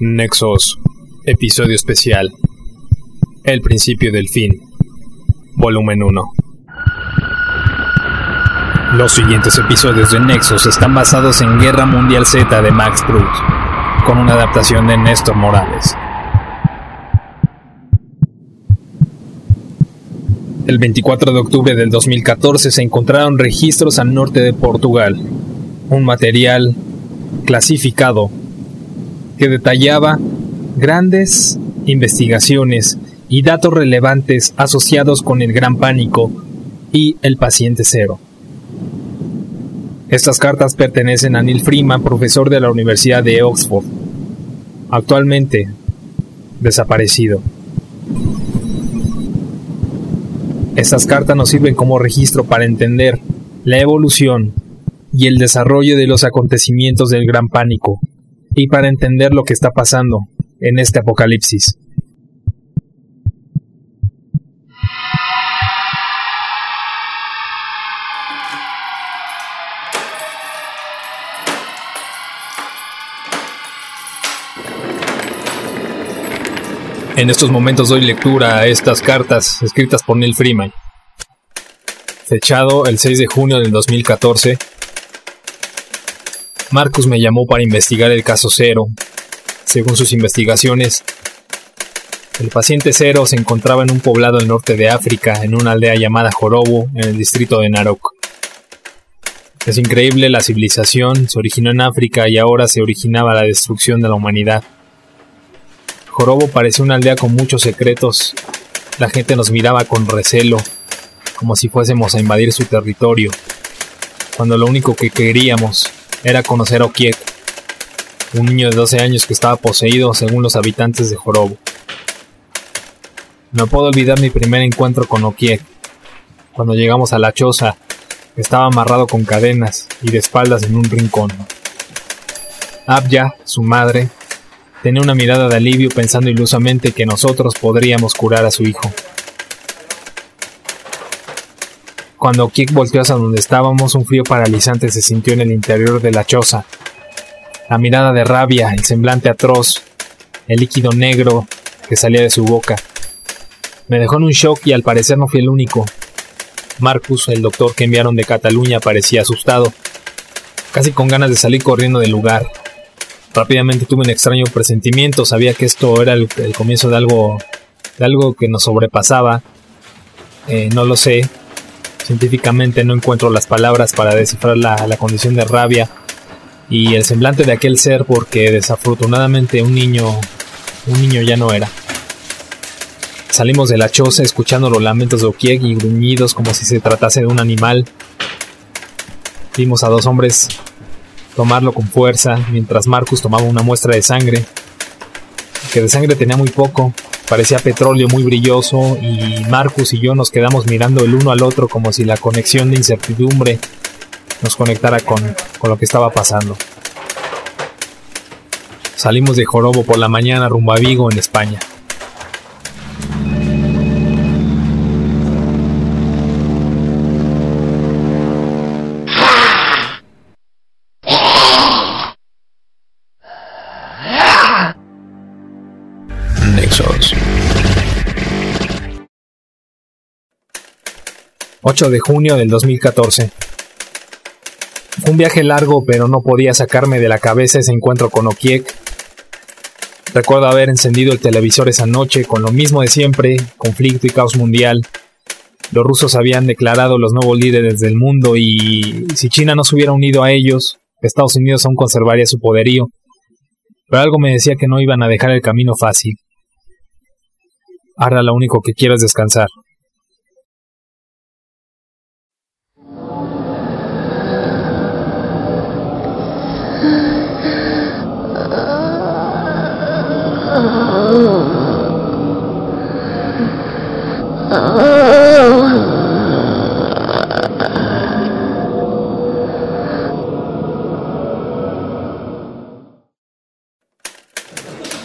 Nexos, episodio especial. El principio del fin. Volumen 1. Los siguientes episodios de Nexos están basados en Guerra Mundial Z de Max Brooks, con una adaptación de Néstor Morales. El 24 de octubre del 2014 se encontraron registros al norte de Portugal, un material clasificado que detallaba grandes investigaciones y datos relevantes asociados con el gran pánico y el paciente cero. Estas cartas pertenecen a Neil Freeman, profesor de la Universidad de Oxford, actualmente desaparecido. Estas cartas nos sirven como registro para entender la evolución y el desarrollo de los acontecimientos del gran pánico y para entender lo que está pasando en este apocalipsis. En estos momentos doy lectura a estas cartas escritas por Neil Freeman. Fechado el 6 de junio del 2014, Marcus me llamó para investigar el caso Cero. Según sus investigaciones, el paciente Cero se encontraba en un poblado al norte de África, en una aldea llamada Jorobo, en el distrito de Narok. Es increíble, la civilización se originó en África y ahora se originaba la destrucción de la humanidad. Jorobo parecía una aldea con muchos secretos. La gente nos miraba con recelo, como si fuésemos a invadir su territorio, cuando lo único que queríamos era conocer a Okiek, un niño de 12 años que estaba poseído según los habitantes de Jorobo. No puedo olvidar mi primer encuentro con Okiek. Cuando llegamos a la choza, estaba amarrado con cadenas y de espaldas en un rincón. Abya, su madre, tenía una mirada de alivio pensando ilusamente que nosotros podríamos curar a su hijo. Cuando Kik volteó hacia donde estábamos, un frío paralizante se sintió en el interior de la choza. La mirada de rabia, el semblante atroz, el líquido negro que salía de su boca. Me dejó en un shock y al parecer no fui el único. Marcus, el doctor que enviaron de Cataluña, parecía asustado, casi con ganas de salir corriendo del lugar. Rápidamente tuve un extraño presentimiento, sabía que esto era el, comienzo de algo, de algo que nos sobrepasaba. Eh, no lo sé, Científicamente no encuentro las palabras para descifrar la, condición de rabia y el semblante de aquel ser porque desafortunadamente un niño, un niño ya no era. Salimos de la choza escuchando los lamentos de Okiek y gruñidos como si se tratase de un animal. Vimos a dos hombres tomarlo con fuerza mientras Marcus tomaba una muestra de sangre, que de sangre tenía muy poco, parecía petróleo muy brilloso y Marcus y yo nos quedamos mirando el uno al otro como si la conexión de incertidumbre nos conectara con, con lo que estaba pasando. Salimos de Jorobo por la mañana rumbo a Vigo, en España. 8 de junio del 2014. Fue un viaje largo, pero no podía sacarme de la cabeza ese encuentro con Okiek. Recuerdo haber encendido el televisor esa noche con lo mismo de siempre, conflicto y caos mundial. Los rusos habían declarado los nuevos líderes del mundo y si China no se hubiera unido a ellos, Estados Unidos aún conservaría su poderío. Pero algo me decía que no iban a dejar el camino fácil. Ahora lo único que quiero es descansar.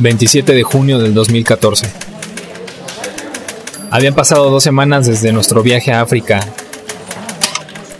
27 de junio del 2014. Habían pasado dos semanas desde nuestro viaje a África.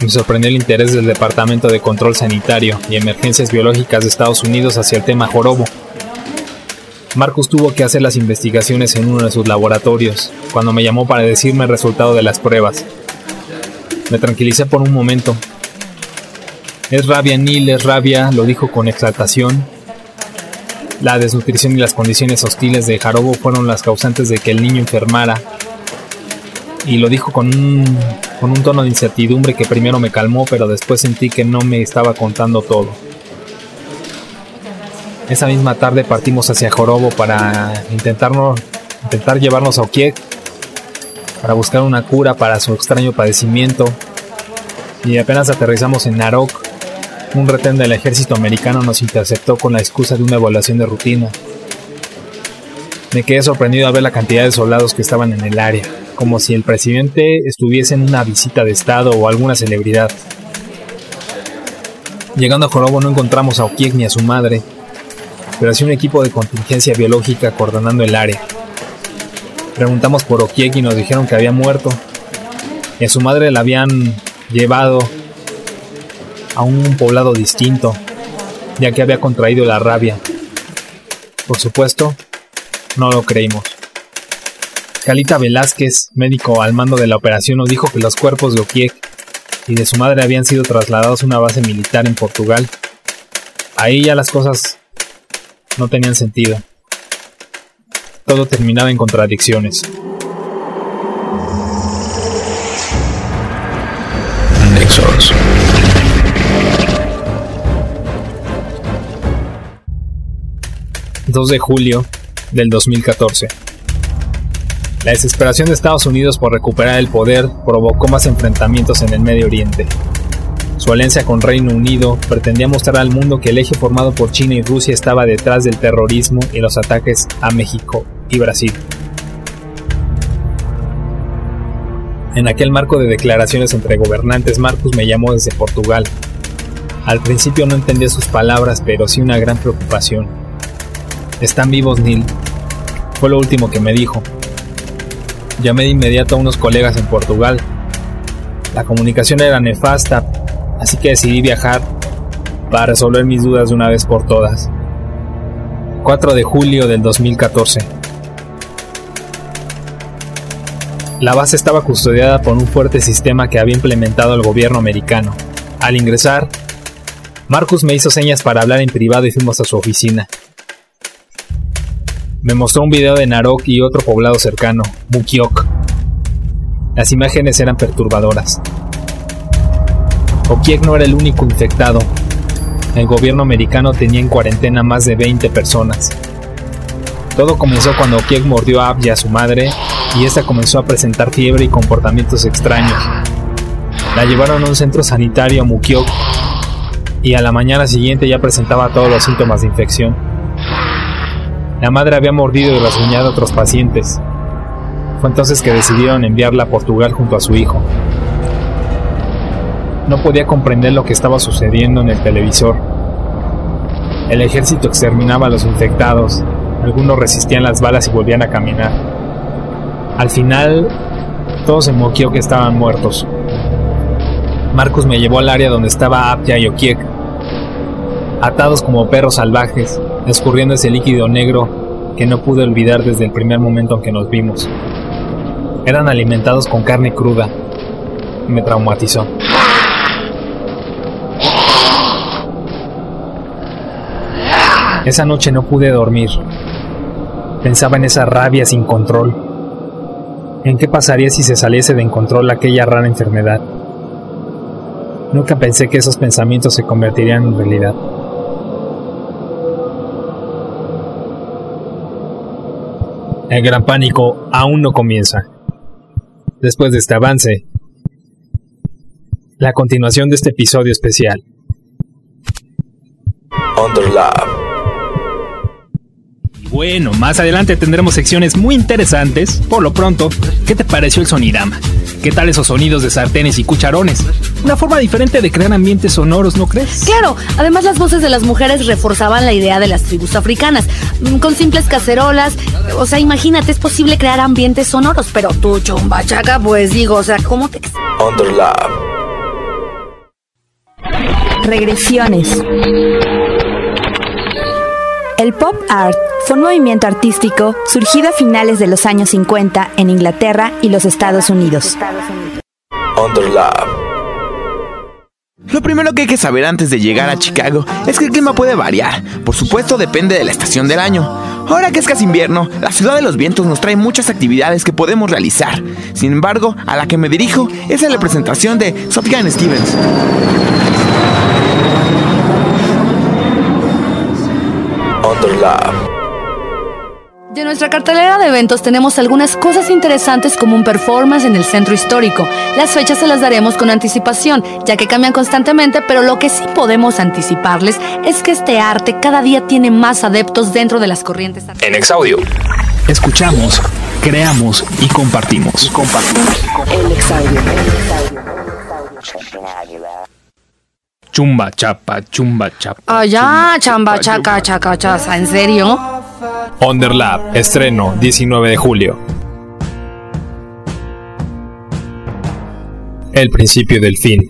Me sorprendió el interés del Departamento de Control Sanitario y Emergencias Biológicas de Estados Unidos hacia el tema jorobo. Marcus tuvo que hacer las investigaciones en uno de sus laboratorios, cuando me llamó para decirme el resultado de las pruebas. Me tranquilicé por un momento. Es rabia, Neil, es rabia, lo dijo con exaltación. La desnutrición y las condiciones hostiles de Jarobo fueron las causantes de que el niño enfermara. Y lo dijo con un, con un tono de incertidumbre que primero me calmó, pero después sentí que no me estaba contando todo. Esa misma tarde partimos hacia Jorobo para intentarnos, intentar llevarnos a Okiek para buscar una cura para su extraño padecimiento. Y apenas aterrizamos en Narok, un retén del ejército americano nos interceptó con la excusa de una evaluación de rutina. Me quedé sorprendido al ver la cantidad de soldados que estaban en el área, como si el presidente estuviese en una visita de estado o alguna celebridad. Llegando a Jorobo no encontramos a Okiek ni a su madre, pero hacía un equipo de contingencia biológica coordinando el área. Preguntamos por Okiek y nos dijeron que había muerto. Y a su madre la habían llevado a un poblado distinto, ya que había contraído la rabia. Por supuesto, no lo creímos. Calita Velázquez, médico al mando de la operación, nos dijo que los cuerpos de Okiek y de su madre habían sido trasladados a una base militar en Portugal. Ahí ya las cosas no tenían sentido. Todo terminaba en contradicciones. Nexos. ...2 de julio del 2014. La desesperación de Estados Unidos por recuperar el poder provocó más enfrentamientos en el Medio Oriente. Su alianza con Reino Unido pretendía mostrar al mundo que el eje formado por China y Rusia estaba detrás del terrorismo y los ataques a México y Brasil. En aquel marco de declaraciones entre gobernantes, Marcus me llamó desde Portugal. Al principio no entendía sus palabras, pero sí una gran preocupación. Están vivos, Neil. Fue lo último que me dijo. Llamé de inmediato a unos colegas en Portugal. La comunicación era nefasta, así que decidí viajar para resolver mis dudas de una vez por todas. 4 de julio del 2014. La base estaba custodiada por un fuerte sistema que había implementado el gobierno americano. Al ingresar, Marcus me hizo señas para hablar en privado y fuimos a su oficina. Me mostró un video de Narok y otro poblado cercano, Mukiok. Las imágenes eran perturbadoras. Okiek no era el único infectado. El gobierno americano tenía en cuarentena más de 20 personas. Todo comenzó cuando Okiek mordió a Abby a su madre y esta comenzó a presentar fiebre y comportamientos extraños. La llevaron a un centro sanitario a Mukiok y a la mañana siguiente ya presentaba todos los síntomas de infección. La madre había mordido y rasguñado a otros pacientes. Fue entonces que decidieron enviarla a Portugal junto a su hijo. No podía comprender lo que estaba sucediendo en el televisor. El ejército exterminaba a los infectados, algunos resistían las balas y volvían a caminar. Al final, todos se moqueó que estaban muertos. Marcus me llevó al área donde estaba Apia y Okiek, atados como perros salvajes, escurriendo ese líquido negro que no pude olvidar desde el primer momento en que nos vimos. Eran alimentados con carne cruda. Me traumatizó. Esa noche no pude dormir. Pensaba en esa rabia sin control. ¿En qué pasaría si se saliese de control aquella rara enfermedad? Nunca pensé que esos pensamientos se convertirían en realidad. El gran pánico aún no comienza. Después de este avance, la continuación de este episodio especial. Underlab. Bueno, más adelante tendremos secciones muy interesantes. Por lo pronto, ¿qué te pareció el sonidama? ¿Qué tal esos sonidos de sartenes y cucharones? Una forma diferente de crear ambientes sonoros, ¿no crees? Claro, además las voces de las mujeres reforzaban la idea de las tribus africanas. Mm, Con simples cacerolas, o sea, imagínate, es posible crear ambientes sonoros, pero tú, chumbachaca, pues digo, o sea, ¿cómo te... Underlab. Regresiones. El pop art fue un movimiento artístico surgido a finales de los años 50 en Inglaterra y los Estados Unidos. Lo primero que hay que saber antes de llegar a Chicago es que el clima puede variar. Por supuesto, depende de la estación del año. Ahora que es casi invierno, la ciudad de los vientos nos trae muchas actividades que podemos realizar. Sin embargo, a la que me dirijo es a la presentación de Sufjan Stevens. De nuestra cartelera de eventos tenemos algunas cosas interesantes como un performance en el centro histórico. Las fechas se las daremos con anticipación, ya que cambian constantemente, pero lo que sí podemos anticiparles es que este arte cada día tiene más adeptos dentro de las corrientes. En Exaudio. Escuchamos, creamos y compartimos. Chumba chapa, chumba chapa. Ah, ya, chamba, chaca, chaca, chaza, ¿en serio? Underlap, estreno 19 de julio. El principio del fin.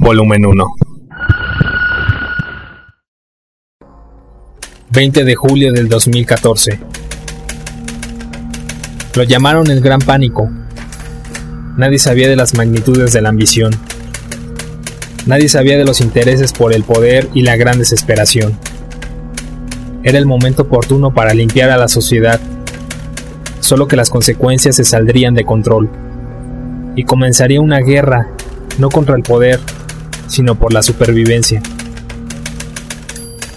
Volumen 1. 20 de julio del 2014. Lo llamaron el Gran Pánico. Nadie sabía de las magnitudes de la ambición. Nadie sabía de los intereses por el poder y la gran desesperación. Era el momento oportuno para limpiar a la sociedad, solo que las consecuencias se saldrían de control. Y comenzaría una guerra, no contra el poder, sino por la supervivencia.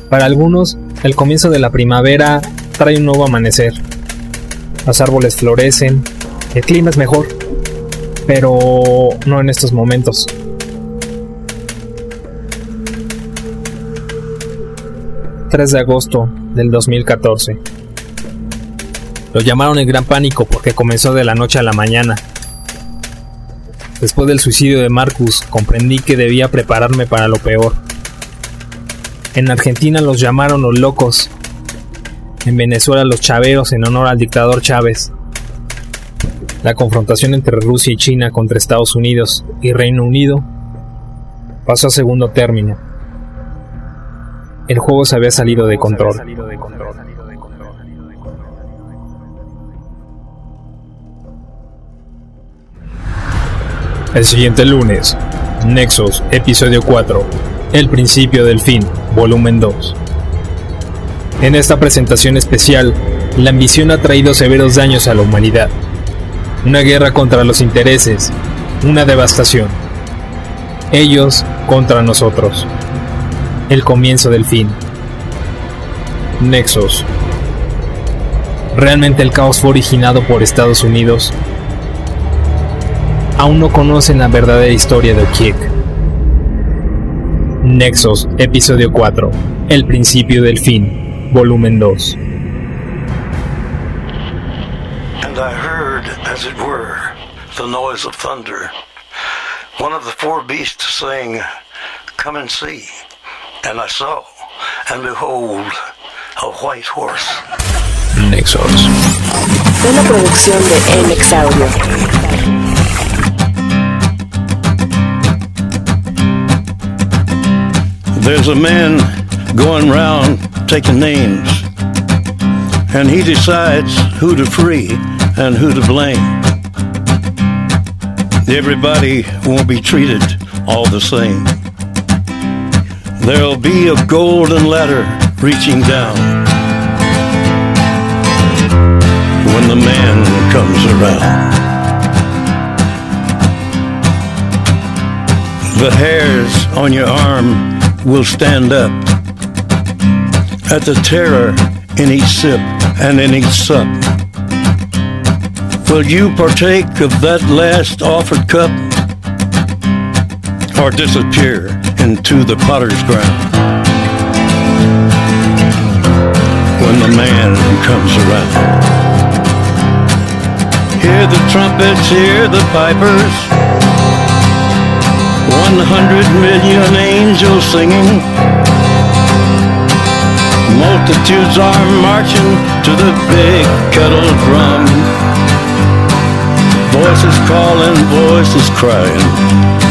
Para algunos, el comienzo de la primavera trae un nuevo amanecer. Los árboles florecen, el clima es mejor, pero no en estos momentos. 3 de agosto del 2014. Lo llamaron el Gran Pánico porque comenzó de la noche a la mañana. Después del suicidio de Marcus, comprendí que debía prepararme para lo peor. En Argentina los llamaron los locos. En Venezuela los chaveros en honor al dictador Chávez. La confrontación entre Rusia y China contra Estados Unidos y Reino Unido pasó a segundo término. El juego se había salido de control. El siguiente lunes, Nexus, episodio 4, El principio del fin, volumen 2. En esta presentación especial, la ambición ha traído severos daños a la humanidad. Una guerra contra los intereses, una devastación. Ellos contra nosotros. El comienzo del fin. Nexus. ¿Realmente el caos fue originado por Estados Unidos? Aún no conocen la verdadera historia de Okiek. Nexus, episodio 4. El principio del fin, volumen 2. And I heard, as it were, the noise of thunder. One of the four beasts saying, Come and see. And I saw, and behold, a white horse. Nexus. Una producción de MX Audio. There's a man going round taking names, and he decides who to free and who to blame. Everybody won't be treated all the same. There'll be a golden ladder reaching down when the man comes around. The hairs on your arm will stand up at the terror in each sip and in each sup. Will you partake of that last offered cup or disappear into the potter's ground when the man comes around? Hear the trumpets, hear the pipers. One hundred million angels singing. Multitudes are marching to the big kettle drum. Voices calling, voices crying.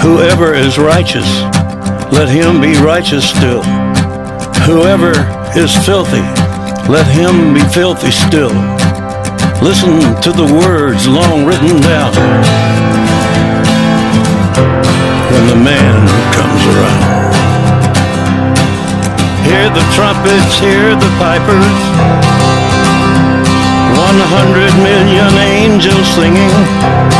Whoever is righteous, let him be righteous still. Whoever is filthy, let him be filthy still. Listen to the words long written down when the man comes around. Hear the trumpets, hear the pipers. One hundred million angels singing.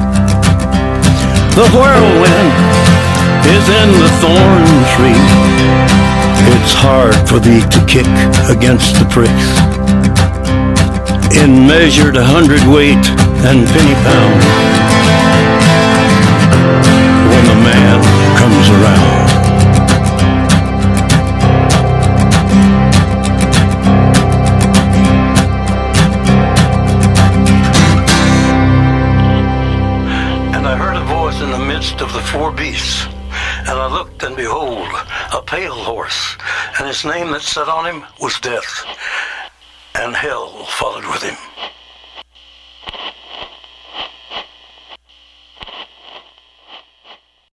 The whirlwind is in the thorn tree. It's hard for thee to kick against the pricks. In measured hundredweight and penny pound. When the man comes around. Behold, a pale horse, and his name that sat on him was Death, and hell followed with him.